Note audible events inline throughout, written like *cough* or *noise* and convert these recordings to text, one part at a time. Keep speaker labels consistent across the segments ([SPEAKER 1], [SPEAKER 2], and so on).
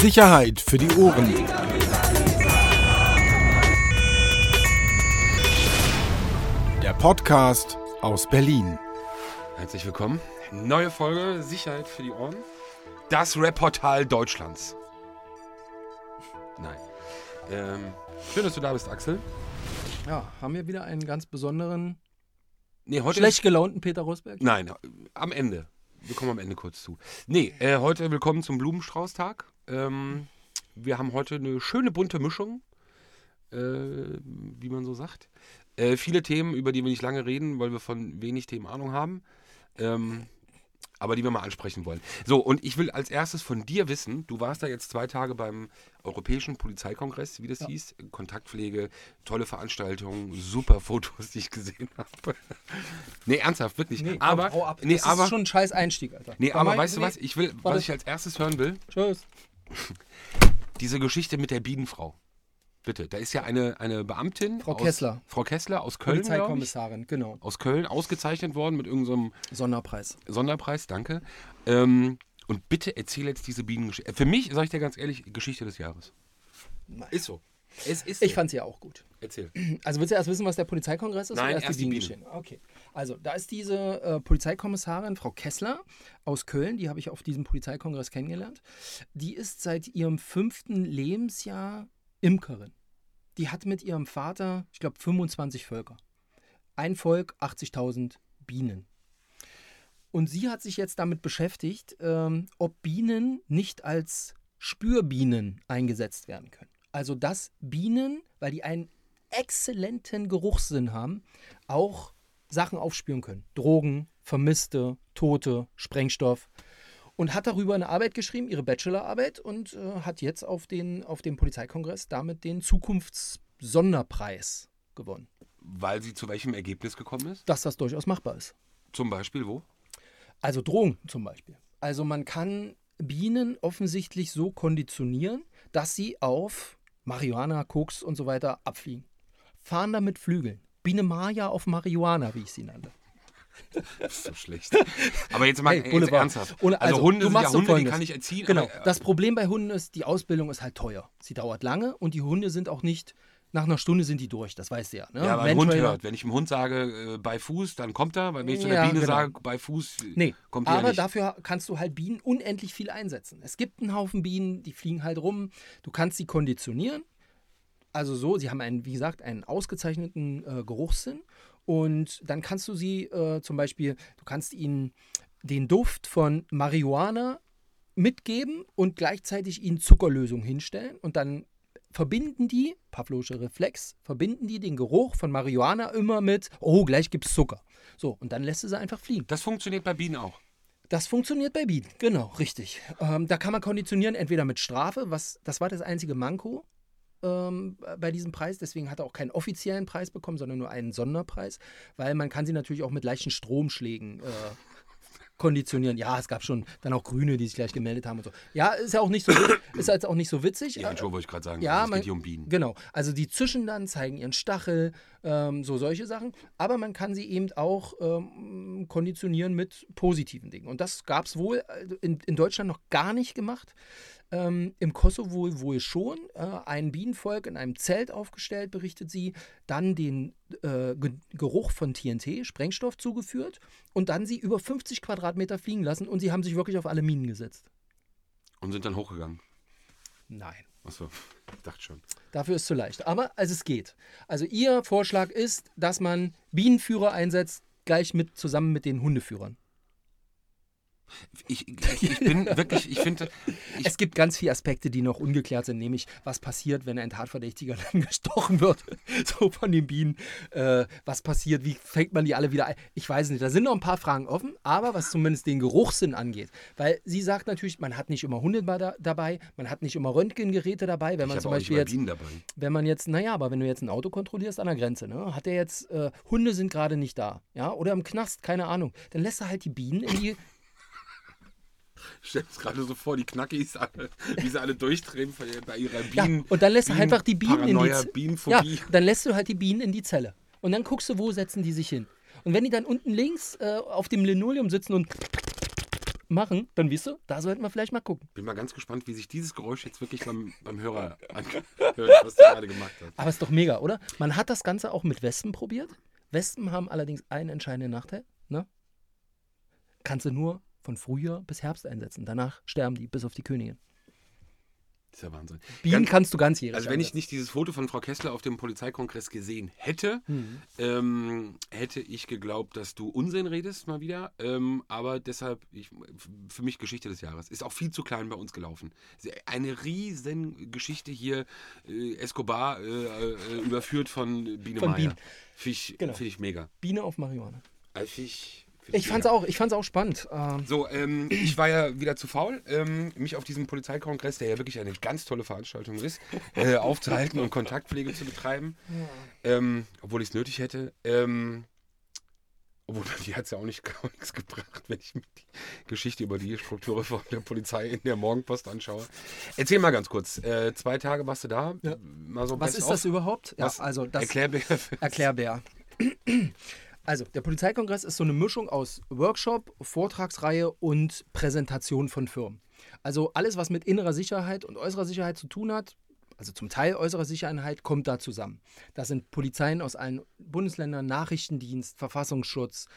[SPEAKER 1] Sicherheit für die Ohren. Der Podcast aus Berlin.
[SPEAKER 2] Herzlich willkommen. Neue Folge Sicherheit für die Ohren. Das Reportal Deutschlands. Nein. Ähm, schön, dass du da bist, Axel.
[SPEAKER 3] Ja, haben wir wieder einen ganz besonderen,
[SPEAKER 2] Nee, heute
[SPEAKER 3] schlecht gelaunten Peter Rosberg?
[SPEAKER 2] Nein, am Ende. Wir kommen am Ende kurz zu. Nee, äh, heute willkommen zum Blumenstrauß-Tag. Ähm, wir haben heute eine schöne bunte Mischung, äh, wie man so sagt. Äh, viele Themen, über die wir nicht lange reden, weil wir von wenig Themen Ahnung haben. Ähm, aber die wir mal ansprechen wollen. So, und ich will als erstes von dir wissen, du warst da jetzt zwei Tage beim Europäischen Polizeikongress, wie das hieß, Kontaktpflege, tolle Veranstaltung, super *laughs* Fotos, die ich gesehen habe. nee, ernsthaft, wirklich.
[SPEAKER 3] Nee, komm,
[SPEAKER 2] aber,
[SPEAKER 3] hau ab.
[SPEAKER 2] nee,
[SPEAKER 3] das
[SPEAKER 2] aber,
[SPEAKER 3] ist schon ein scheiß Einstieg, Alter.
[SPEAKER 2] nee,
[SPEAKER 3] Komm
[SPEAKER 2] aber weißt du was, ich will, was ich als erstes hören will,
[SPEAKER 3] Tschüss. *laughs*
[SPEAKER 2] diese Geschichte mit der Bienenfrau. Bitte, da ist ja eine, eine Beamtin.
[SPEAKER 3] Frau
[SPEAKER 2] aus,
[SPEAKER 3] Kessler.
[SPEAKER 2] Frau Kessler aus Köln,
[SPEAKER 3] Polizeikommissarin, genau.
[SPEAKER 2] aus Köln ausgezeichnet worden mit irgendeinem
[SPEAKER 3] Sonderpreis.
[SPEAKER 2] Sonderpreis, danke. Ähm, und bitte erzähl jetzt diese Bienengeschichte. Für mich, sage ich dir ganz ehrlich, Geschichte des Jahres. Ist so. Es ist so.
[SPEAKER 3] Ich fand sie ja auch gut.
[SPEAKER 2] Erzähl.
[SPEAKER 3] Also willst du erst wissen, was der Polizeikongress ist?
[SPEAKER 2] Nein,
[SPEAKER 3] oder
[SPEAKER 2] erst die Bienen.
[SPEAKER 3] Bienengeschichte? Okay. Also da ist diese äh, Polizeikommissarin, Frau Kessler aus Köln, die habe ich auf diesem Polizeikongress kennengelernt. Die ist seit ihrem fünften Lebensjahr Imkerin. Die hat mit ihrem Vater, ich glaube, 25 Völker. Ein Volk, 80.000 Bienen. Und sie hat sich jetzt damit beschäftigt, ähm, ob Bienen nicht als Spürbienen eingesetzt werden können. Also dass Bienen, weil die einen exzellenten Geruchssinn haben, auch Sachen aufspüren können. Drogen, Vermisste, Tote, Sprengstoff. Und hat darüber eine Arbeit geschrieben, ihre Bachelorarbeit, und äh, hat jetzt auf, den, auf dem Polizeikongress damit den Zukunftssonderpreis gewonnen.
[SPEAKER 2] Weil sie zu welchem Ergebnis gekommen ist?
[SPEAKER 3] Dass das durchaus machbar ist.
[SPEAKER 2] Zum Beispiel wo?
[SPEAKER 3] Also Drogen zum Beispiel. Also man kann Bienen offensichtlich so konditionieren, dass sie auf Marihuana, Koks und so weiter abfliegen. Fahren damit Flügeln. Biene Maya auf Marihuana, wie ich sie nannte.
[SPEAKER 2] Das ist so schlecht. Aber jetzt mal
[SPEAKER 3] Hey,
[SPEAKER 2] jetzt ernsthaft.
[SPEAKER 3] Ohne-
[SPEAKER 2] also,
[SPEAKER 3] also,
[SPEAKER 2] Hunde sind ja Hunde, die kann ich erziehen.
[SPEAKER 3] Genau.
[SPEAKER 2] Aber, äh,
[SPEAKER 3] Das Problem bei Hunden ist, die Ausbildung ist halt teuer. Sie dauert lange und die Hunde sind auch nicht, nach einer Stunde sind die durch, das weißt du ja. Ne?
[SPEAKER 2] ja, weil Hund hört. Wenn ich dem Hund sage, äh, bei Fuß, dann kommt er. Weil wenn ich zu der
[SPEAKER 3] Ja,
[SPEAKER 2] Biene
[SPEAKER 3] genau.
[SPEAKER 2] sage, bei Fuß,
[SPEAKER 3] Nee,
[SPEAKER 2] kommt ja
[SPEAKER 3] aber
[SPEAKER 2] nicht.
[SPEAKER 3] dafür kannst du halt Bienen unendlich viel einsetzen. Es gibt einen Haufen Bienen, die fliegen halt rum. Du kannst sie konditionieren. Also so, sie haben einen, wie gesagt, einen ausgezeichneten äh, Geruchssinn. Und dann kannst du sie äh, zum Beispiel, du kannst ihnen den Duft von Marihuana mitgeben und gleichzeitig ihnen Zuckerlösung hinstellen. Und dann verbinden die, Pavlovsche Reflex, verbinden die den Geruch von Marihuana immer mit, oh, gleich gibt's Zucker. So, und dann lässt du sie einfach fliegen.
[SPEAKER 2] Das funktioniert bei Bienen auch.
[SPEAKER 3] Das funktioniert bei Bienen, genau, richtig. Ähm, da kann man konditionieren, entweder mit Strafe, was, das war das einzige Manko ähm, bei diesem Preis, deswegen hat er auch keinen offiziellen Preis bekommen, sondern nur einen Sonderpreis, weil man kann sie natürlich auch mit leichten Stromschlägen äh, konditionieren. Ja, es gab schon dann auch Grüne, die sich gleich gemeldet haben und so. Ja, ist ja auch nicht so, *coughs* ist jetzt auch nicht so witzig.
[SPEAKER 2] Ja, Entschuldigung, wollte ich gerade sagen.
[SPEAKER 3] Ja,
[SPEAKER 2] also es
[SPEAKER 3] man-
[SPEAKER 2] geht hier um Bienen.
[SPEAKER 3] Genau, also die zischen dann, zeigen ihren Stachel, ähm, so solche Sachen. Aber man kann sie eben auch ähm, konditionieren mit positiven Dingen. Und das gab es wohl äh, in, in Deutschland noch gar nicht gemacht. Ähm, Im Kosovo wohl, schon. Äh, ein Bienenvolk in einem Zelt aufgestellt, berichtet sie, dann den äh, Ge Geruch von TNT, Sprengstoff, zugeführt und dann sie über 50 Quadratmeter fliegen lassen und sie haben sich wirklich auf alle Minen gesetzt.
[SPEAKER 2] Und sind dann hochgegangen.
[SPEAKER 3] Nein.
[SPEAKER 2] Achso, *laughs* ich dachte schon.
[SPEAKER 3] Dafür ist zu leicht. Aber also es geht. Also Ihr Vorschlag ist, dass man Bienenführer einsetzt, gleich mit zusammen mit den Hundeführern.
[SPEAKER 2] Ich, ich, ich bin *laughs* wirklich, ich finde,
[SPEAKER 3] Es gibt ganz viele Aspekte, die noch ungeklärt sind, nämlich was passiert, wenn ein Tatverdächtiger *laughs* dann gestochen wird, *laughs* so von den Bienen. Äh, was passiert, wie fängt man die alle wieder ein? Ich weiß nicht, da sind noch ein paar Fragen offen, aber was zumindest den Geruchssinn angeht, weil sie sagt natürlich, man hat nicht immer Hunde da, dabei, man hat nicht immer Röntgengeräte dabei, wenn man zum Beispiel jetzt
[SPEAKER 2] Bienen dabei.
[SPEAKER 3] wenn man jetzt, naja, aber wenn du jetzt ein Auto kontrollierst an der Grenze, ne, hat der jetzt, äh, Hunde sind gerade nicht da, ja, oder im Knast, keine Ahnung, dann lässt er halt die Bienen in die,
[SPEAKER 2] Ich stelle es gerade so vor, die Knackis, alle, wie sie alle durchdrehen bei ihrer
[SPEAKER 3] ja,
[SPEAKER 2] Bienen.
[SPEAKER 3] und dann lässt du
[SPEAKER 2] Bienen-
[SPEAKER 3] einfach die Bienen in die,
[SPEAKER 2] Paranoia,
[SPEAKER 3] Z- ja, dann lässt du halt die Bienen in die Zelle. Und dann guckst du, wo setzen die sich hin. Und wenn die dann unten links äh, auf dem Linoleum sitzen und machen, dann wisst du, da sollten wir vielleicht mal gucken.
[SPEAKER 2] Bin mal ganz gespannt, wie sich dieses Geräusch jetzt wirklich beim, beim Hörer anhört, was du gerade gemacht hast.
[SPEAKER 3] Aber ist doch mega, oder? Man hat das Ganze auch mit Wespen probiert. Wespen haben allerdings einen entscheidenden Nachteil. Ne? Kannst du nur von Frühjahr bis Herbst einsetzen. Danach sterben die, bis auf die Königin.
[SPEAKER 2] Das ist ja Wahnsinn.
[SPEAKER 3] Bienen
[SPEAKER 2] Ganz-
[SPEAKER 3] kannst du ganzjährig
[SPEAKER 2] Also wenn ich nicht dieses Foto von Frau Kessler auf dem Polizeikongress gesehen hätte,
[SPEAKER 3] Mhm.
[SPEAKER 2] ähm, hätte ich geglaubt, dass du Unsinn redest mal wieder. Ähm, aber deshalb, ich, für mich Geschichte des Jahres. Ist auch viel zu klein bei uns gelaufen. Eine riesen Geschichte hier, äh, Escobar äh, äh, überführt von Biene
[SPEAKER 3] Von
[SPEAKER 2] Meier.
[SPEAKER 3] Bienen.
[SPEAKER 2] Finde ich,
[SPEAKER 3] Genau.
[SPEAKER 2] find ich mega.
[SPEAKER 3] Biene auf Marihuana.
[SPEAKER 2] Also find ich
[SPEAKER 3] fand's
[SPEAKER 2] mega.
[SPEAKER 3] auch, ich fand's auch spannend. Ähm,
[SPEAKER 2] So, ähm, ich war ja wieder zu faul, ähm, mich auf diesem Polizeikongress, der ja wirklich eine ganz tolle Veranstaltung ist, *laughs* äh, aufzuhalten und Kontaktpflege zu betreiben. Ähm, obwohl ich es nötig hätte. Ähm, obwohl, *laughs* die hat es ja auch, nicht, auch nichts gebracht, wenn ich mir die Geschichte über die Strukturreform der Polizei in der Morgenpost anschaue. Erzähl mal ganz kurz. Äh, zwei Tage warst du da.
[SPEAKER 3] Ja.
[SPEAKER 2] So
[SPEAKER 3] was ist
[SPEAKER 2] of.
[SPEAKER 3] das überhaupt? Ja, also das
[SPEAKER 2] Erklär mir.
[SPEAKER 3] Erklärbär. *clears throat* *clears throat* Also, der Polizeikongress ist so eine Mischung aus Workshop, Vortragsreihe und Präsentation von Firmen. Also alles, was mit innerer Sicherheit und äußerer Sicherheit zu tun hat, also zum Teil äußerer Sicherheit, kommt da zusammen. Das sind Polizeien aus allen Bundesländern, Nachrichtendienst, Verfassungsschutz.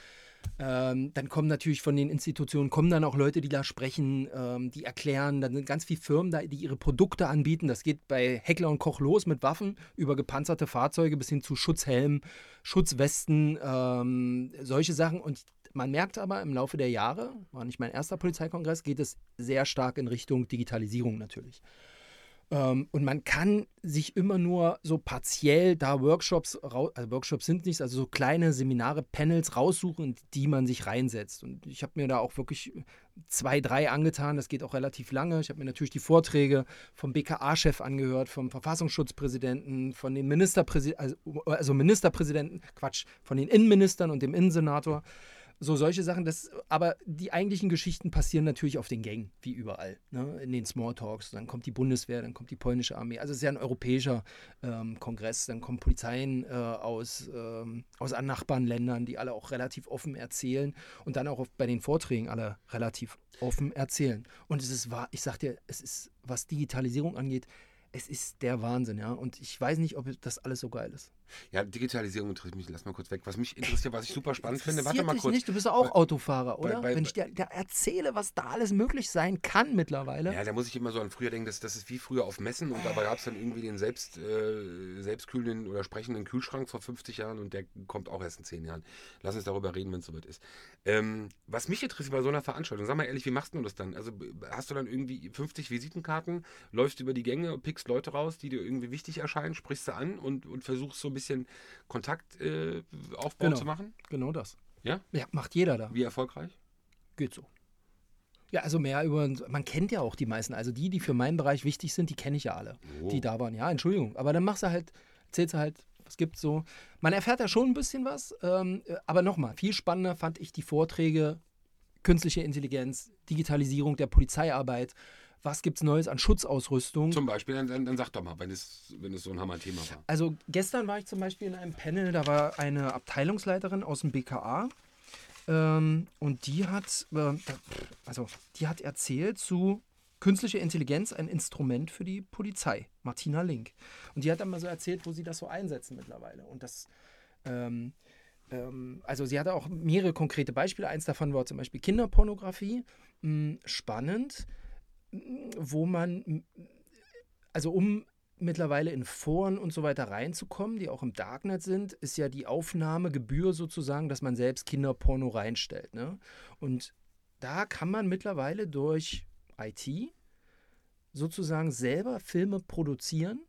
[SPEAKER 3] Ähm, dann kommen natürlich von den Institutionen, kommen dann auch Leute, die da sprechen, ähm, die erklären. Dann sind ganz viele Firmen da, die ihre Produkte anbieten. Das geht bei Heckler und Koch los mit Waffen über gepanzerte Fahrzeuge bis hin zu Schutzhelmen, Schutzwesten, ähm, solche Sachen. Und man merkt aber im Laufe der Jahre, war nicht mein erster Polizeikongress, geht es sehr stark in Richtung Digitalisierung natürlich. Ähm, und man kann sich immer nur so partiell da Workshops, also Workshops sind nichts, also so kleine Seminare, Panels raussuchen, die man sich reinsetzt. Und ich habe mir da auch wirklich zwei, drei angetan. Das geht auch relativ lange. Ich habe mir natürlich die Vorträge vom BKA-Chef angehört, vom Verfassungsschutzpräsidenten, von den Ministerpräsidenten, also, also Ministerpräsidenten, Quatsch, von den Innenministern und dem Innensenator. So solche Sachen, das, aber die eigentlichen Geschichten passieren natürlich auf den Gängen, wie überall, ne? in den Smalltalks. Dann kommt die Bundeswehr, dann kommt die polnische Armee. Also es ist ja ein europäischer ähm, Kongress. Dann kommen Polizeien äh, aus, ähm, aus Nachbarländern, die alle auch relativ offen erzählen und dann auch bei den Vorträgen alle relativ offen erzählen. Und es ist wahr, ich sag dir, es ist, was Digitalisierung angeht, es ist der Wahnsinn, ja. Und ich weiß nicht, ob das alles so geil ist.
[SPEAKER 2] Ja, Digitalisierung interessiert mich. Lass mal kurz weg. Was mich interessiert, was ich super spannend finde. Warte mal kurz.
[SPEAKER 3] Nicht? Du bist doch auch
[SPEAKER 2] Bei-
[SPEAKER 3] Autofahrer,
[SPEAKER 2] bei-
[SPEAKER 3] oder?
[SPEAKER 2] bei-
[SPEAKER 3] Wenn ich dir da erzähle, was da alles möglich sein kann mittlerweile.
[SPEAKER 2] Ja, da muss ich immer so an früher denken, das, das ist wie früher auf Messen und dabei gab es dann irgendwie den selbst, äh, selbstkühlenden oder sprechenden Kühlschrank vor 50 Jahren und der kommt auch erst in 10 Jahren. Lass uns darüber reden, wenn es soweit ist. Ähm, was mich interessiert bei so einer Veranstaltung, sag mal ehrlich, wie machst du das dann? Also hast du dann irgendwie 50 Visitenkarten, läufst über die Gänge, pickst Leute raus, die dir irgendwie wichtig erscheinen, sprichst du an und, und versuchst so ein bisschen Kontaktaufbau äh,
[SPEAKER 3] Genau.
[SPEAKER 2] zu machen?
[SPEAKER 3] Genau das.
[SPEAKER 2] Ja?
[SPEAKER 3] Ja, macht jeder da.
[SPEAKER 2] Wie erfolgreich?
[SPEAKER 3] Geht so. Ja, also mehr über. Man kennt ja auch die meisten. Also die, die für meinen Bereich wichtig sind, die kenne ich ja alle.
[SPEAKER 2] Oh.
[SPEAKER 3] Die da waren. Ja, Entschuldigung. Aber dann machst du halt, erzählst du halt, was gibt's so. Man erfährt da schon ein bisschen was. Ähm, äh, aber nochmal, viel spannender fand ich die Vorträge künstliche Intelligenz, Digitalisierung der Polizeiarbeit. Was gibt's Neues an Schutzausrüstung?
[SPEAKER 2] Zum Beispiel, dann, dann, sag doch mal, wenn es, wenn es so ein Hammerthema war.
[SPEAKER 3] Also gestern war ich zum Beispiel in einem Panel, da war eine Abteilungsleiterin aus dem BKA ähm, und die hat, äh, also die hat erzählt zu künstliche Intelligenz ein Instrument für die Polizei, Martina Link. Und die hat dann mal so erzählt, wo sie das so einsetzen mittlerweile. Und das, ähm, ähm, also sie hatte auch mehrere konkrete Beispiele. Eins davon war zum Beispiel Kinderpornografie. Mh, spannend, wo man, also um mittlerweile in Foren und so weiter reinzukommen, die auch im Darknet sind, ist ja die Aufnahmegebühr sozusagen, dass man selbst Kinderporno reinstellt. Ne? Und da kann man mittlerweile durch IT sozusagen selber Filme produzieren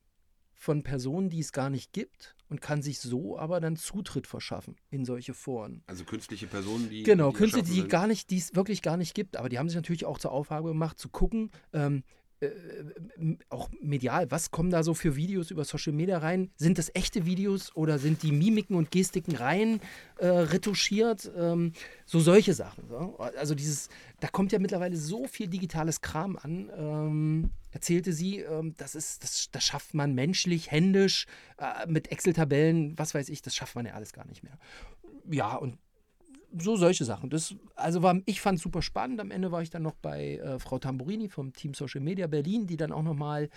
[SPEAKER 3] von Personen, die es gar nicht gibt und kann sich so aber dann Zutritt verschaffen in solche Foren.
[SPEAKER 2] Also künstliche Personen, die.
[SPEAKER 3] Genau,
[SPEAKER 2] die
[SPEAKER 3] Künstler, die gar nicht, die es wirklich gar nicht gibt, aber die haben sich natürlich auch zur Aufgabe gemacht, zu gucken, ähm, äh, auch medial, was kommen da so für Videos über Social Media rein? Sind das echte Videos oder sind die Mimiken und Gestiken rein äh, retuschiert? Ähm, so solche Sachen. So. Also dieses, da kommt ja mittlerweile so viel digitales Kram an, ähm, erzählte sie, ähm, das ist, das, das schafft man menschlich, händisch, äh, mit Excel-Tabellen, was weiß ich, das schafft man ja alles gar nicht mehr. Ja, und so solche Sachen. Das, also war, ich fand es super spannend. Am Ende war ich dann noch bei äh, Frau Tamburini vom Team Social Media Berlin, die dann auch nochmal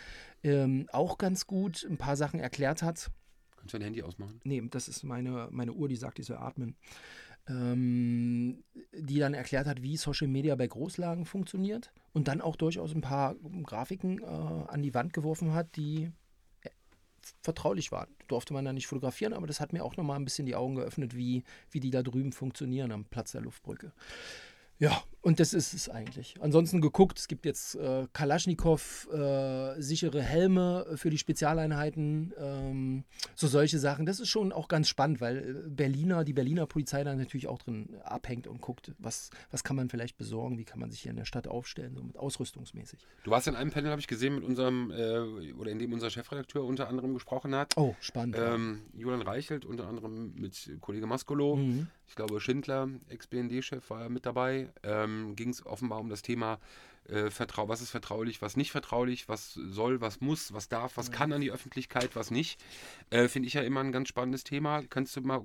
[SPEAKER 3] ähm, auch ganz gut ein paar Sachen erklärt hat.
[SPEAKER 2] Kannst du dein Handy ausmachen?
[SPEAKER 3] Nee, das ist meine, meine Uhr, die sagt, ich soll atmen. Ähm, die dann erklärt hat, wie Social Media bei Großlagen funktioniert und dann auch durchaus ein paar Grafiken äh, an die Wand geworfen hat, die vertraulich waren. Durfte man da nicht fotografieren, aber das hat mir auch nochmal ein bisschen die Augen geöffnet, wie, wie die da drüben funktionieren am Platz der Luftbrücke. Ja, und das ist es eigentlich. Ansonsten geguckt, es gibt jetzt äh, Kalaschnikow, äh, sichere Helme für die Spezialeinheiten, ähm, so solche Sachen. Das ist schon auch ganz spannend, weil äh, Berliner, die Berliner Polizei da natürlich auch drin abhängt und guckt, was, was kann man vielleicht besorgen, wie kann man sich hier in der Stadt aufstellen, so mit ausrüstungsmäßig.
[SPEAKER 2] Du warst in einem Panel, habe ich gesehen, mit unserem, äh, oder in dem unser Chefredakteur unter anderem gesprochen hat.
[SPEAKER 3] Oh, spannend.
[SPEAKER 2] Ähm, Julian Reichelt, unter anderem mit Kollege Maskolo.
[SPEAKER 3] Mhm.
[SPEAKER 2] Ich glaube, Schindler, Ex-BND-Chef, war mit dabei. Ähm, Ging es offenbar um das Thema, äh, Vertrau was ist vertraulich, was nicht vertraulich, was soll, was muss, was darf, was kann an die Öffentlichkeit, was nicht. Äh, Finde ich ja immer ein ganz spannendes Thema. Kannst du mal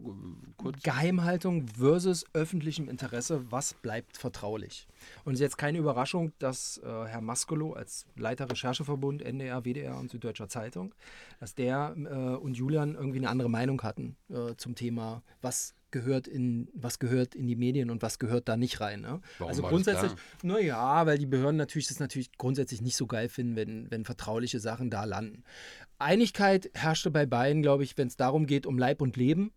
[SPEAKER 2] kurz.
[SPEAKER 3] Geheimhaltung versus öffentlichem Interesse, was bleibt vertraulich? Und es ist jetzt keine Überraschung, dass äh, Herr Maskolo als Leiter Rechercheverbund NDR, WDR und Süddeutscher Zeitung, dass der äh, und Julian irgendwie eine andere Meinung hatten äh, zum Thema, was gehört in was gehört in die Medien und was gehört da nicht rein. Ne?
[SPEAKER 2] Warum
[SPEAKER 3] also grundsätzlich, naja, weil die Behörden natürlich das natürlich grundsätzlich nicht so geil finden, wenn, wenn vertrauliche Sachen da landen. Einigkeit herrschte bei beiden, glaube ich, wenn es darum geht, um Leib und Leben,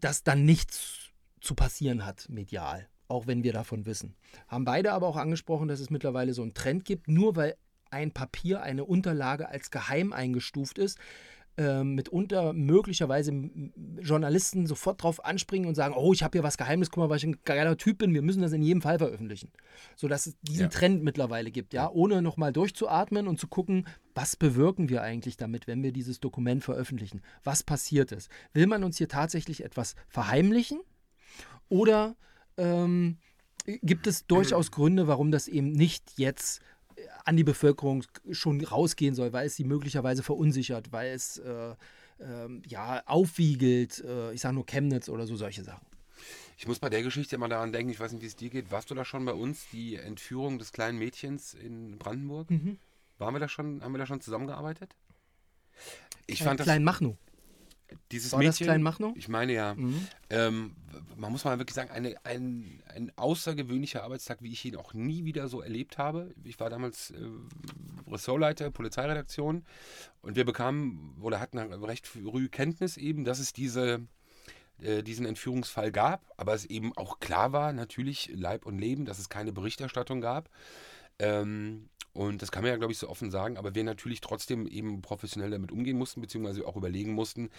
[SPEAKER 3] dass dann nichts zu passieren hat medial, auch wenn wir davon wissen. Haben beide aber auch angesprochen, dass es mittlerweile so einen Trend gibt, nur weil ein Papier, eine Unterlage als geheim eingestuft ist, ähm, mitunter möglicherweise Journalisten sofort drauf anspringen und sagen, oh, ich habe hier was Geheimes, guck mal, was ich ein geiler Typ bin, wir müssen das in jedem Fall veröffentlichen. Sodass es diesen
[SPEAKER 2] Ja.
[SPEAKER 3] Trend mittlerweile gibt, ja, ohne nochmal durchzuatmen und zu gucken, was bewirken wir eigentlich damit, wenn wir dieses Dokument veröffentlichen? Was passiert ist? Will man uns hier tatsächlich etwas verheimlichen? Oder ähm, gibt es durchaus Gründe, warum das eben nicht jetzt äh, an die Bevölkerung schon rausgehen soll, weil es sie möglicherweise verunsichert, weil es äh, ähm, ja aufwiegelt, äh, ich sage nur Chemnitz oder so solche Sachen.
[SPEAKER 2] Ich muss bei der Geschichte immer daran denken, ich weiß nicht, wie es dir geht. Warst du da schon bei uns, die Entführung des kleinen Mädchens in Brandenburg? Waren wir da schon, haben wir da schon zusammengearbeitet? Ich fand das,
[SPEAKER 3] Klein Machno.
[SPEAKER 2] Dieses
[SPEAKER 3] War das
[SPEAKER 2] Mädchen,
[SPEAKER 3] Klein Machno?
[SPEAKER 2] ich meine ja,
[SPEAKER 3] Mhm.
[SPEAKER 2] ähm, man muss mal wirklich sagen, eine, ein, ein außergewöhnlicher Arbeitstag, wie ich ihn auch nie wieder so erlebt habe. Ich war damals äh, Ressortleiter, Polizeiredaktion und wir bekamen oder hatten recht früh Kenntnis eben, dass es diese, äh, diesen Entführungsfall gab, aber es eben auch klar war, natürlich Leib und Leben, dass es keine Berichterstattung gab. Ähm, und das kann man ja, glaube ich, so offen sagen, aber wir natürlich trotzdem eben professionell damit umgehen mussten, beziehungsweise auch überlegen mussten,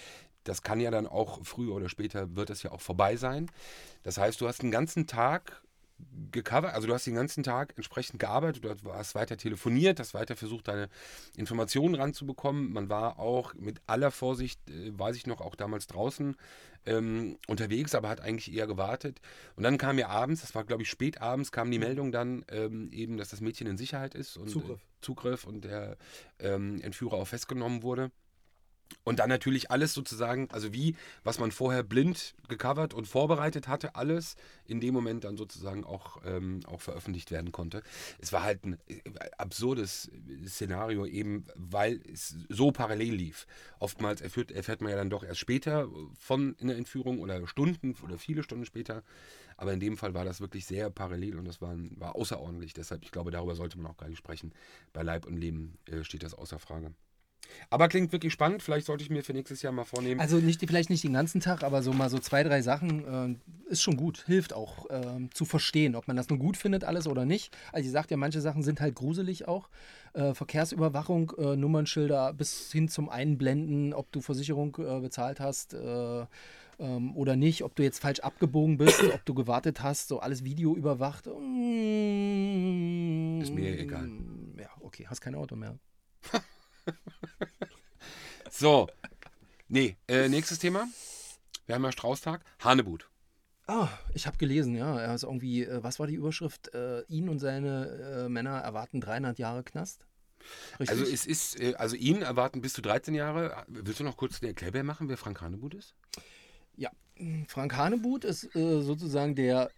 [SPEAKER 2] das kann ja dann auch früher oder später wird das ja auch vorbei sein. Das heißt, du hast den ganzen Tag gecovert, also du hast den ganzen Tag entsprechend gearbeitet, du hast weiter telefoniert, hast weiter versucht, deine Informationen ranzubekommen. Man war auch mit aller Vorsicht, äh, weiß ich noch, auch damals draußen ähm, unterwegs, aber hat eigentlich eher gewartet. Und dann kam ja abends, das war glaube ich spät abends, kam die Meldung dann ähm, eben, dass das Mädchen in Sicherheit ist und
[SPEAKER 3] Zugriff.
[SPEAKER 2] Äh, Zugriff und der ähm, Entführer auch festgenommen wurde. Und dann natürlich alles sozusagen, also wie, was man vorher blind gecovert und vorbereitet hatte, alles in dem Moment dann sozusagen auch, ähm, auch veröffentlicht werden konnte. Es war halt ein äh, absurdes Szenario, eben weil es so parallel lief. Oftmals erfährt, erfährt man ja dann doch erst später von einer Entführung oder Stunden oder viele Stunden später. Aber in dem Fall war das wirklich sehr parallel und das war, war außerordentlich. Deshalb, ich glaube, darüber sollte man auch gar nicht sprechen. Bei Leib und Leben äh, steht das außer Frage. Aber klingt wirklich spannend. Vielleicht sollte ich mir für nächstes Jahr mal vornehmen.
[SPEAKER 3] Also nicht, vielleicht nicht den ganzen Tag, aber so mal so zwei, drei Sachen äh, ist schon gut. Hilft auch ähm, zu verstehen, ob man das nur gut findet alles oder nicht. Also ich sagte ja, manche Sachen sind halt gruselig auch. Äh, Verkehrsüberwachung, äh, Nummernschilder bis hin zum Einblenden, ob du Versicherung äh, bezahlt hast äh, ähm, oder nicht, ob du jetzt falsch abgebogen bist, *coughs* ob du gewartet hast, so alles Video überwacht. Mm,
[SPEAKER 2] Ist mir egal.
[SPEAKER 3] Ja, okay, hast kein Auto mehr. *laughs* *laughs*
[SPEAKER 2] So. Nee, äh, nächstes Thema. Wir haben ja Straußtag. Hanebut.
[SPEAKER 3] Ah, ich habe gelesen, ja. Er ist irgendwie, äh, was war die Überschrift? Äh, ihn und seine äh, Männer erwarten 300 Jahre Knast. Richtig?
[SPEAKER 2] Also es ist, äh, also ihn erwarten bis zu 13 Jahre. Willst du noch kurz den Erklärbär machen, wer Frank Hanebut ist?
[SPEAKER 3] Ja, Frank Hanebut ist äh, sozusagen der,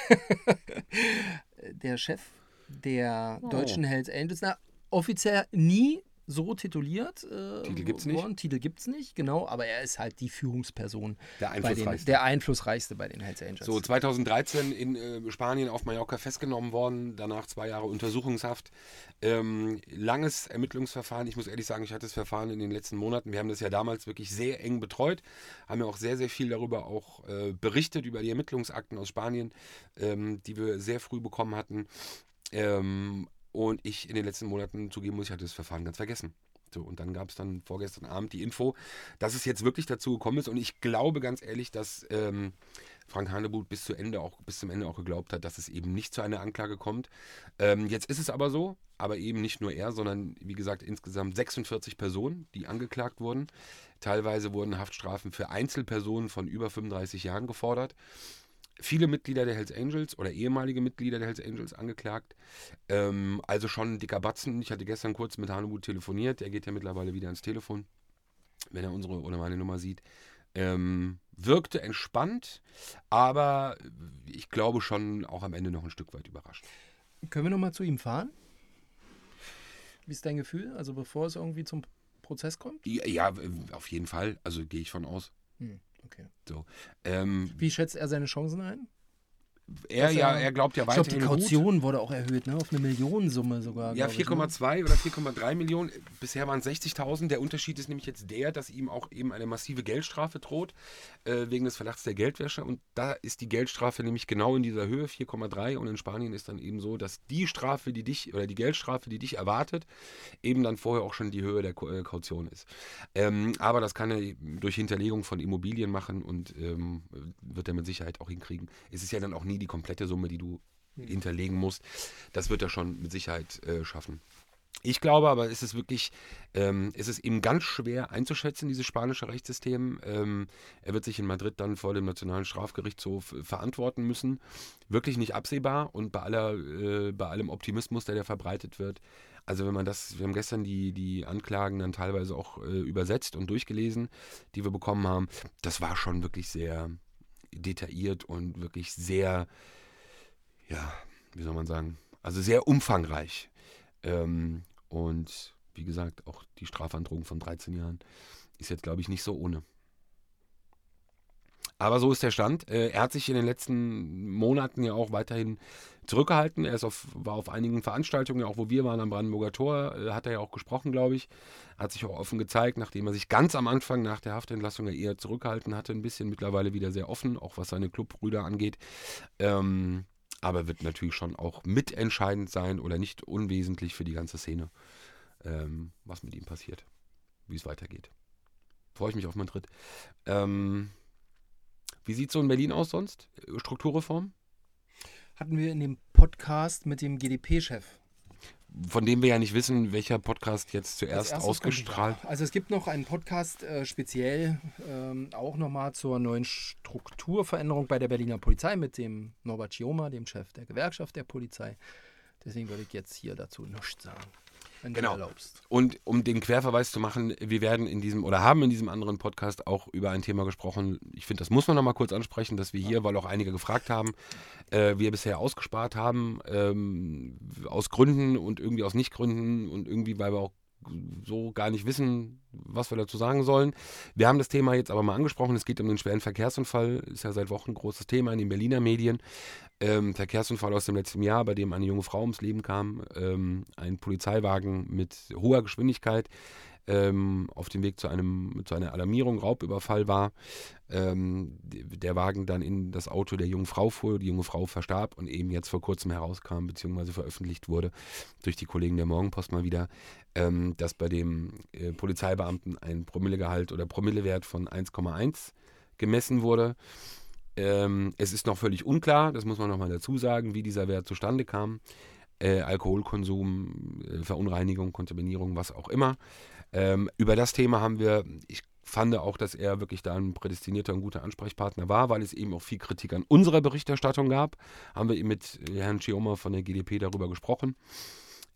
[SPEAKER 3] *laughs* der Chef der
[SPEAKER 2] Oh.
[SPEAKER 3] deutschen Hells Angels. Na, offiziell nie so tituliert. Äh,
[SPEAKER 2] Titel gibt's nicht.
[SPEAKER 3] worden. Titel gibt's nicht, genau, aber er ist halt die Führungsperson.
[SPEAKER 2] Der
[SPEAKER 3] bei den,
[SPEAKER 2] einflussreichste.
[SPEAKER 3] der einflussreichste bei den Hells Angels.
[SPEAKER 2] So, 2013 in äh, Spanien auf Mallorca festgenommen worden, danach zwei Jahre Untersuchungshaft. Ähm, langes Ermittlungsverfahren. Ich muss ehrlich sagen, ich hatte das Verfahren in den letzten Monaten. Wir haben das ja damals wirklich sehr eng betreut, haben ja auch sehr, sehr viel darüber auch äh, berichtet, über die Ermittlungsakten aus Spanien, ähm, die wir sehr früh bekommen hatten. Ähm, und ich in den letzten Monaten zugeben muss, ich hatte das Verfahren ganz vergessen. So, und dann gab es dann vorgestern Abend die Info, dass es jetzt wirklich dazu gekommen ist. Und ich glaube ganz ehrlich, dass ähm, Frank Hanebut bis, bis zum Ende auch geglaubt hat, dass es eben nicht zu einer Anklage kommt. Ähm, jetzt ist es aber so, aber eben nicht nur er, sondern wie gesagt insgesamt 46 Personen, die angeklagt wurden. Teilweise wurden Haftstrafen für Einzelpersonen von über 35 Jahren gefordert. Viele Mitglieder der Hells Angels oder ehemalige Mitglieder der Hells Angels angeklagt. Ähm, also schon ein dicker Batzen. Ich hatte gestern kurz mit Hanebut telefoniert. Der geht ja mittlerweile wieder ans Telefon, wenn er unsere oder meine Nummer sieht. Ähm, wirkte entspannt, aber ich glaube schon auch am Ende noch ein Stück weit überrascht.
[SPEAKER 3] Können wir nochmal zu ihm fahren? Wie ist dein Gefühl? Also bevor es irgendwie zum Prozess kommt?
[SPEAKER 2] Ja, ja auf jeden Fall. Also gehe ich von aus.
[SPEAKER 3] Hm, okay.
[SPEAKER 2] So. Ähm,
[SPEAKER 3] Wie schätzt er seine Chancen ein?
[SPEAKER 2] Er, ja,
[SPEAKER 3] er-
[SPEAKER 2] er glaubt ja
[SPEAKER 3] Ich glaube, die
[SPEAKER 2] weiterhin gut.
[SPEAKER 3] Kaution wurde auch erhöht, ne? Auf eine Millionensumme sogar.
[SPEAKER 2] Ja,
[SPEAKER 3] glaub ich, ne?
[SPEAKER 2] 4,2 oder 4,3 Millionen. Bisher waren es 60.000. Der Unterschied ist nämlich jetzt der, dass ihm auch eben eine massive Geldstrafe droht, äh, wegen des Verdachts der Geldwäsche. Und da ist die Geldstrafe nämlich genau in dieser Höhe, 4,3. Und in Spanien ist dann eben so, dass die Strafe, die dich, oder die Geldstrafe, die dich erwartet, eben dann vorher auch schon die Höhe der äh, Kaution ist. Ähm, aber das kann er durch Hinterlegung von Immobilien machen und ähm, wird er mit Sicherheit auch hinkriegen. Es ist ja dann auch nie die komplette Summe, die du hinterlegen musst. Das wird er schon mit Sicherheit äh, schaffen. Ich glaube aber, es ist wirklich, ähm, es ist eben ganz schwer einzuschätzen, dieses spanische Rechtssystem. Ähm, er wird sich in Madrid dann vor dem Nationalen Strafgerichtshof äh, verantworten müssen. Wirklich nicht absehbar und bei, aller, äh, bei allem Optimismus, der da verbreitet wird. Also wenn man das, wir haben gestern die, die Anklagen dann teilweise auch äh, übersetzt und durchgelesen, die wir bekommen haben. Das war schon wirklich sehr detailliert und wirklich sehr, ja, wie soll man sagen, also sehr umfangreich. Ähm, und wie gesagt, auch die Strafandrohung von 13 Jahren ist jetzt, glaube ich, nicht so ohne. Aber so ist der Stand. Äh, er hat sich in den letzten Monaten ja auch weiterhin zurückgehalten. Er ist auf, war auf einigen Veranstaltungen, auch wo wir waren am Brandenburger Tor, äh, hat er ja auch gesprochen, glaube ich. Hat sich auch offen gezeigt, nachdem er sich ganz am Anfang nach der Haftentlassung ja eher zurückgehalten hatte, ein bisschen mittlerweile wieder sehr offen, auch was seine Clubbrüder angeht. Ähm, aber wird natürlich schon auch mitentscheidend sein oder nicht unwesentlich für die ganze Szene, ähm, was mit ihm passiert, wie es weitergeht. Freue ich mich auf Madrid. Ähm, wie sieht so in Berlin aus sonst? Strukturreform?
[SPEAKER 3] Hatten wir in dem Podcast mit dem GdP-Chef.
[SPEAKER 2] Von dem wir ja nicht wissen, welcher Podcast jetzt zuerst ausgestrahlt.
[SPEAKER 3] kommt- Also es gibt noch einen Podcast äh, speziell ähm, auch nochmal zur neuen Strukturveränderung bei der Berliner Polizei mit dem Norbert Chioma, dem Chef der Gewerkschaft der Polizei. Deswegen würde ich jetzt hier dazu nichts sagen, wenn
[SPEAKER 2] Genau.
[SPEAKER 3] du erlaubst.
[SPEAKER 2] Und um den Querverweis zu machen, wir werden in diesem oder haben in diesem anderen Podcast auch über ein Thema gesprochen. Ich finde, das muss man noch mal kurz ansprechen, dass wir hier, weil auch einige gefragt haben, äh, wir bisher ausgespart haben, ähm, aus Gründen und irgendwie aus Nichtgründen und irgendwie, weil wir auch so gar nicht wissen, was wir dazu sagen sollen. Wir haben das Thema jetzt aber mal angesprochen. Es geht um den schweren Verkehrsunfall. Ist ja seit Wochen ein großes Thema in den Berliner Medien. Ähm, Verkehrsunfall aus dem letzten Jahr, bei dem eine junge Frau ums Leben kam. Ähm, ein Polizeiwagen mit hoher Geschwindigkeit ähm, auf dem Weg zu, einem, zu einer Alarmierung, Raubüberfall war. Ähm, der Wagen dann in das Auto der jungen Frau fuhr. Die junge Frau verstarb und eben jetzt vor kurzem herauskam, beziehungsweise veröffentlicht wurde durch die Kollegen der Morgenpost mal wieder, ähm, dass bei dem äh, Polizeibeamten ein Promillegehalt oder Promillewert von 1,1 gemessen wurde. Ähm, es ist noch völlig unklar, das muss man nochmal dazu sagen, wie dieser Wert zustande kam. Äh, Alkoholkonsum, äh, Verunreinigung, Kontaminierung, was auch immer. Ähm, über das Thema haben wir, ich fand auch, dass er wirklich da ein prädestinierter und guter Ansprechpartner war, weil es eben auch viel Kritik an unserer Berichterstattung gab. Haben wir eben mit Herrn Chioma von der GdP darüber gesprochen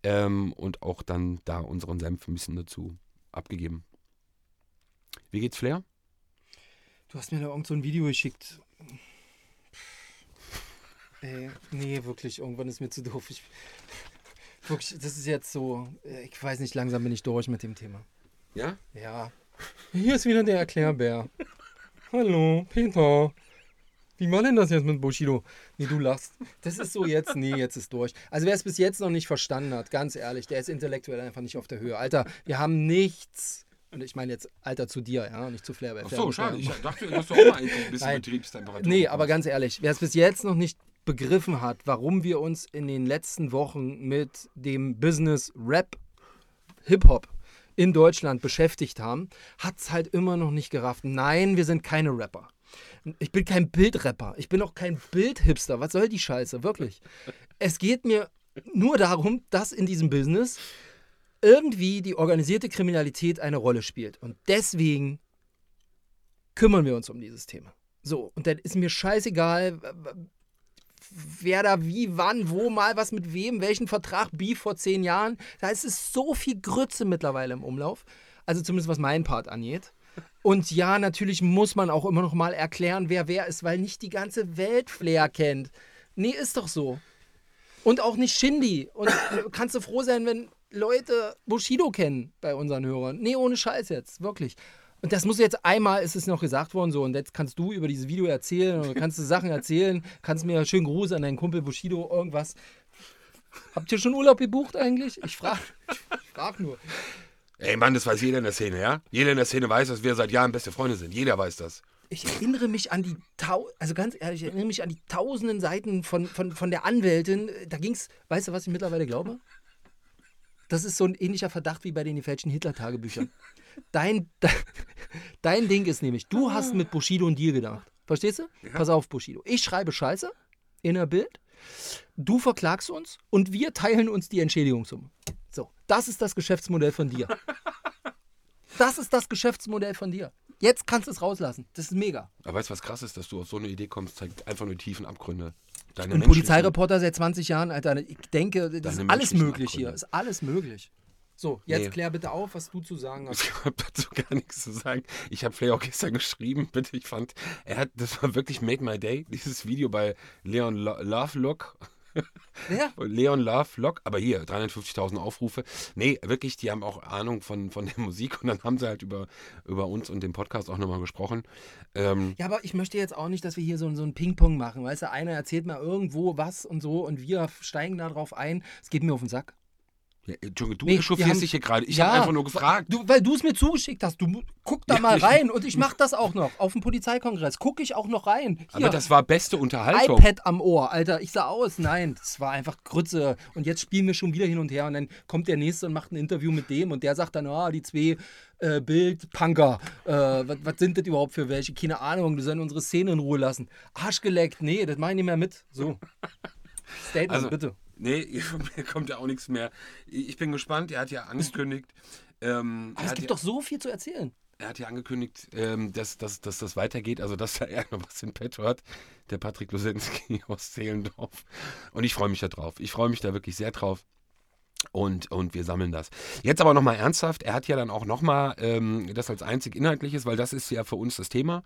[SPEAKER 2] ähm, und auch dann da unseren Senf ein bisschen dazu abgegeben. Wie geht's Flair?
[SPEAKER 3] Du hast mir da irgend so ein Video geschickt. Ey, nee, wirklich, irgendwann ist mir zu doof. Ich, wirklich, das ist jetzt so, äh, ich weiß nicht, langsam bin ich durch mit dem Thema.
[SPEAKER 2] Ja?
[SPEAKER 3] Ja. Hier ist wieder der Erklärbär. *laughs* Hallo, Peter. Wie war denn das jetzt mit Bushido? Nee, du lachst. Das ist so jetzt, nee, jetzt ist durch. Also wer es bis jetzt noch nicht verstanden hat, ganz ehrlich, der ist intellektuell einfach nicht auf der Höhe. Alter, wir haben nichts. Und ich meine jetzt Alter zu dir, ja, nicht zu Flair.
[SPEAKER 2] Ach so, schade. Ich dachte, du hast doch auch mal ein bisschen. Betriebstemperatur.
[SPEAKER 3] Nee, aber ganz ehrlich, wer es bis jetzt noch nicht begriffen hat, warum wir uns in den letzten Wochen mit dem Business Rap, Hip-Hop in Deutschland beschäftigt haben, hat es halt immer noch nicht gerafft. Nein, wir sind keine Rapper. Ich bin kein Bildrapper. Ich bin auch kein Bildhipster. Was soll die Scheiße? Wirklich. Es geht mir nur darum, dass in diesem Business irgendwie die organisierte Kriminalität eine Rolle spielt. Und deswegen kümmern wir uns um dieses Thema. So, und dann ist mir scheißegal, wer da wie, wann, wo, mal was mit wem, welchen Vertrag, Beef vor zehn Jahren. Da ist es so viel Grütze mittlerweile im Umlauf. Also zumindest was meinen Part angeht. Und ja, natürlich muss man auch immer noch mal erklären, wer wer ist, weil nicht die ganze Welt Flair kennt. Nee, ist doch so. Und auch nicht Shindy. Und *coughs* kannst du froh sein, wenn Leute Bushido kennen bei unseren Hörern. Nee, ohne Scheiß jetzt, wirklich. Und das muss jetzt einmal, ist es noch gesagt worden, so, und jetzt kannst du über dieses Video erzählen oder kannst du Sachen erzählen, kannst mir schönen Gruß an deinen Kumpel Bushido, irgendwas. Habt ihr schon Urlaub gebucht eigentlich? Ich frage ich frag nur.
[SPEAKER 2] Ey Mann, das weiß jeder in der Szene, ja? Jeder in der Szene weiß, dass wir seit Jahren beste Freunde sind. Jeder weiß das.
[SPEAKER 3] Ich erinnere mich an die Tau also ganz ehrlich, ich erinnere mich an die tausenden Seiten von, von, von der Anwältin. Da ging's, weißt du, was ich mittlerweile glaube? Das ist so ein ähnlicher Verdacht wie bei den gefälschten Hitler-Tagebüchern. Dein, dein, *laughs* dein Ding ist nämlich, du hast mit Bushido einen Deal gedacht. Verstehst du? Pass auf, Bushido. Ich schreibe Scheiße in der Bild, du verklagst uns und wir teilen uns die Entschädigungssumme. So, das ist das Geschäftsmodell von dir. *laughs* Das ist das Geschäftsmodell von dir. Jetzt kannst du es rauslassen. Das ist mega.
[SPEAKER 2] Aber weißt du, was krass ist, dass du auf so eine Idee kommst, zeigt einfach nur tiefen Abgründe. Deine
[SPEAKER 3] Ein
[SPEAKER 2] menschlichen-
[SPEAKER 3] Polizeireporter seit 20 Jahren, Alter. Ich denke, das ist alles möglich hier. Ist alles möglich. So, jetzt
[SPEAKER 2] Nee.
[SPEAKER 3] klär bitte auf, was du zu sagen hast.
[SPEAKER 2] Ich habe dazu gar nichts zu sagen. Ich habe Flair auch gestern *laughs* geschrieben, bitte. Ich fand, er hat, das war wirklich Made My Day. Dieses Video bei Leon Lo Lovelock.
[SPEAKER 3] Ja. *laughs*
[SPEAKER 2] Leon Lovelock, aber hier, 350.000 Aufrufe. Nee, wirklich, die haben auch Ahnung von, von der *laughs* Musik und dann haben sie halt über, über uns und den Podcast auch nochmal gesprochen. Ähm,
[SPEAKER 3] Ja, aber ich möchte jetzt auch nicht, dass wir hier so, so ein Ping-Pong machen. Weißt du, einer erzählt mal irgendwo was und so und wir steigen da drauf ein. Es geht mir auf den Sack.
[SPEAKER 2] Ja, Entschuldigung, du
[SPEAKER 3] Nee, wir
[SPEAKER 2] echauffierst dich hier gerade. Ich
[SPEAKER 3] Ja,
[SPEAKER 2] habe einfach nur gefragt.
[SPEAKER 3] Du, weil du es mir zugeschickt hast. Du guck da
[SPEAKER 2] Ja,
[SPEAKER 3] mal rein und ich mach das auch noch. Auf dem Polizeikongress gucke ich auch noch rein. Hier,
[SPEAKER 2] aber das war beste Unterhaltung.
[SPEAKER 3] iPad am Ohr, Alter. Ich sah aus. Nein, das war einfach Grütze. Und jetzt spielen wir schon wieder hin und her. Und dann kommt der Nächste und macht ein Interview mit dem. Und der sagt dann, ah, die zwei äh, Bild-Punker. Äh, was, sind das überhaupt für welche? Keine Ahnung. Die sollen unsere Szene in Ruhe lassen. Arsch geleckt. Nee, das mach ich nicht mehr mit. So. *laughs* Statement,
[SPEAKER 2] Also,
[SPEAKER 3] bitte.
[SPEAKER 2] Nee, *laughs* mir kommt ja auch nichts mehr. Ich bin gespannt. Er hat ja angekündigt. Ähm,
[SPEAKER 3] Aber
[SPEAKER 2] er
[SPEAKER 3] es gibt
[SPEAKER 2] ja,
[SPEAKER 3] doch so viel zu erzählen.
[SPEAKER 2] er hat ja angekündigt, ähm, dass, dass, dass das weitergeht, also dass *laughs* er noch was in petto hat, der Patrick Lusenski *laughs* aus Zehlendorf. Und ich freue mich da drauf. Ich freue mich da wirklich sehr drauf. Und, und wir sammeln das. Jetzt aber nochmal ernsthaft, er hat ja dann auch nochmal ähm, das als einzig Inhaltliches, weil das ist ja für uns das Thema,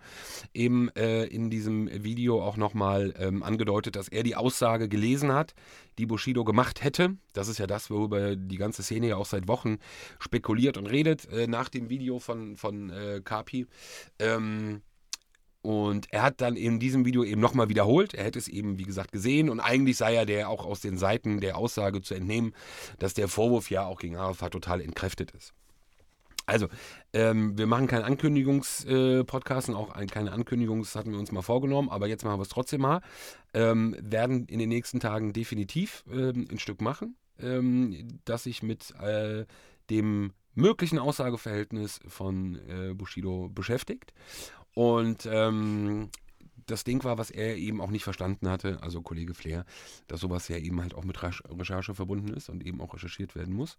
[SPEAKER 2] eben äh, in diesem Video auch nochmal ähm, angedeutet, dass er die Aussage gelesen hat, die Bushido gemacht hätte. Das ist ja das, worüber die ganze Szene ja auch seit Wochen spekuliert und redet, äh, nach dem Video von, von äh, Kapi. Ähm, und er hat dann in diesem Video eben nochmal wiederholt. Er hätte es eben, wie gesagt, gesehen. Und eigentlich sei ja der auch aus den Seiten der Aussage zu entnehmen, dass der Vorwurf ja auch gegen Arafat total entkräftet ist. Also, ähm, wir machen keinen Ankündigungs-Podcast und auch ein, keine Ankündigungs, hatten wir uns mal vorgenommen, aber jetzt machen wir es trotzdem mal. Ähm, werden in den nächsten Tagen definitiv ähm, ein Stück machen, ähm, das sich mit äh, dem möglichen Aussageverhältnis von äh, Bushido beschäftigt. Und ähm, das Ding war, was er eben auch nicht verstanden hatte, also Kollege Flair, dass sowas ja eben halt auch mit Recherche verbunden ist und eben auch recherchiert werden muss.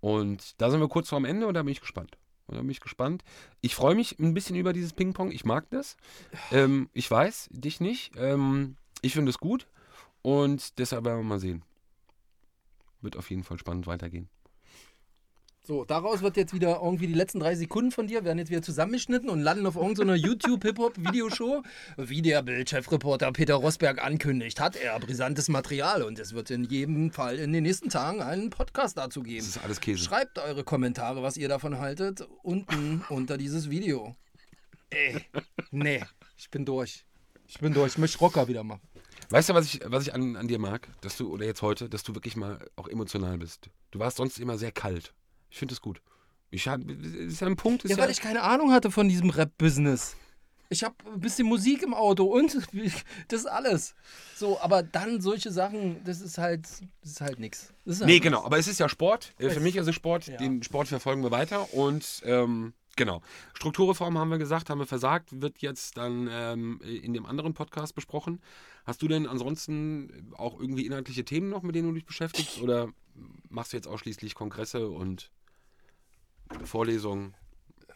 [SPEAKER 2] Und da sind wir kurz vorm Ende und da bin ich gespannt. Und da bin ich gespannt. Ich freue mich ein bisschen über dieses Ping-Pong. Ich mag das. Ähm, ich weiß, dich nicht. Ähm, ich finde es gut. Und deshalb werden wir mal sehen. Wird auf jeden Fall spannend weitergehen.
[SPEAKER 3] So, daraus wird jetzt wieder irgendwie die letzten drei Sekunden von dir werden jetzt wieder zusammengeschnitten und landen auf irgendeiner YouTube-Hip-Hop-Videoshow. Wie der Bild-Chefreporter Peter Rosberg ankündigt, hat er brisantes Material und es wird in jedem Fall in den nächsten Tagen einen Podcast dazu geben.
[SPEAKER 2] Das ist alles Käse.
[SPEAKER 3] Schreibt eure Kommentare, was ihr davon haltet, unten unter dieses Video. Ey, nee, ich bin durch. Ich bin durch. Ich möchte Rocker wieder machen.
[SPEAKER 2] Weißt du, was ich, was ich an, an dir mag? Dass du, oder jetzt heute, dass du wirklich mal auch emotional bist. Du warst sonst immer sehr kalt. Ich finde das gut. Ich hab, ist ja ein Punkt. Ist
[SPEAKER 3] Ja, weil ich keine Ahnung hatte von diesem Rap-Business. Ich habe ein bisschen Musik im Auto und *laughs* das ist alles. So, aber dann solche Sachen, das ist halt, das ist halt ist halt
[SPEAKER 2] Nee,
[SPEAKER 3] nix.
[SPEAKER 2] genau. Aber es ist ja Sport. Äh, Für
[SPEAKER 3] Es-
[SPEAKER 2] mich ist es Sport.
[SPEAKER 3] Ja.
[SPEAKER 2] Den Sport verfolgen wir weiter. Und ähm, genau. Strukturreform haben wir gesagt, haben wir versagt. Wird jetzt dann ähm, in dem anderen Podcast besprochen. Hast du denn ansonsten auch irgendwie inhaltliche Themen noch, mit denen du dich beschäftigst? Oder machst du jetzt ausschließlich Kongresse und Vorlesungen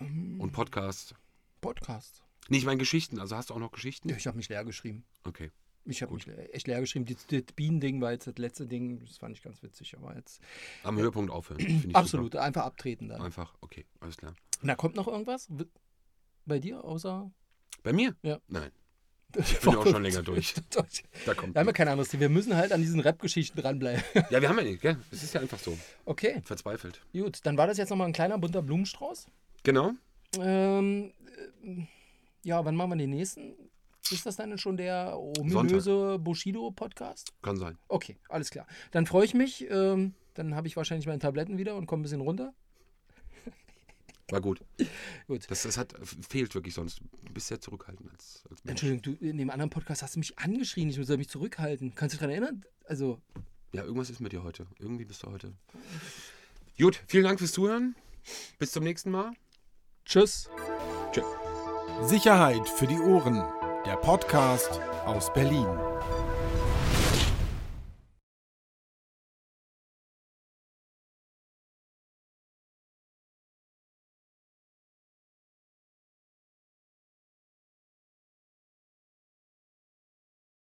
[SPEAKER 3] Ähm.
[SPEAKER 2] und Podcasts?
[SPEAKER 3] Podcast.
[SPEAKER 2] Nee, ich meine Geschichten. Also hast du auch noch Geschichten?
[SPEAKER 3] Ja, ich habe mich leer geschrieben.
[SPEAKER 2] Okay.
[SPEAKER 3] Ich habe mich echt leer geschrieben. Das, das Bienending war jetzt das letzte Ding, das fand ich ganz witzig, aber jetzt
[SPEAKER 2] Am Höhepunkt aufhören. *clears throat* Finde ich
[SPEAKER 3] absolut, einfach abtreten
[SPEAKER 2] Super.
[SPEAKER 3] dann.
[SPEAKER 2] Einfach, okay, alles klar.
[SPEAKER 3] Na, kommt noch irgendwas bei dir, außer.
[SPEAKER 2] Bei mir?
[SPEAKER 3] Ja.
[SPEAKER 2] Nein. Ich bin ja auch schon länger durch. *laughs*
[SPEAKER 3] durch.
[SPEAKER 2] Da kommt
[SPEAKER 3] Wir haben ja kein anderes Ziel. Wir müssen halt an diesen Rap-Geschichten dranbleiben. *laughs*
[SPEAKER 2] Ja, wir haben ja nicht, gell? Es ist ja einfach so.
[SPEAKER 3] Okay,
[SPEAKER 2] Verzweifelt.
[SPEAKER 3] gut. Dann war das jetzt nochmal ein kleiner bunter Blumenstrauß.
[SPEAKER 2] Genau.
[SPEAKER 3] Ähm, äh, ja, wann machen wir den nächsten? Ist das dann schon der ominöse Bushido-Podcast?
[SPEAKER 2] Kann sein.
[SPEAKER 3] Okay, alles klar. Dann freue ich mich. Ähm, dann habe ich wahrscheinlich meine Tabletten wieder und komme ein bisschen runter.
[SPEAKER 2] War gut.
[SPEAKER 3] Gut.
[SPEAKER 2] Das, das hat, fehlt wirklich sonst. Du bist sehr zurückhaltend als, als.
[SPEAKER 3] Entschuldigung, du, in dem anderen Podcast hast du mich angeschrien, ich soll mich zurückhalten. Kannst du dich daran erinnern? Also,
[SPEAKER 2] Ja, irgendwas ist mit dir heute. Irgendwie bist du heute. Gut, vielen Dank fürs Zuhören. Bis zum nächsten Mal.
[SPEAKER 3] tschüss.
[SPEAKER 1] Sicherheit für die Ohren. Der Podcast aus Berlin.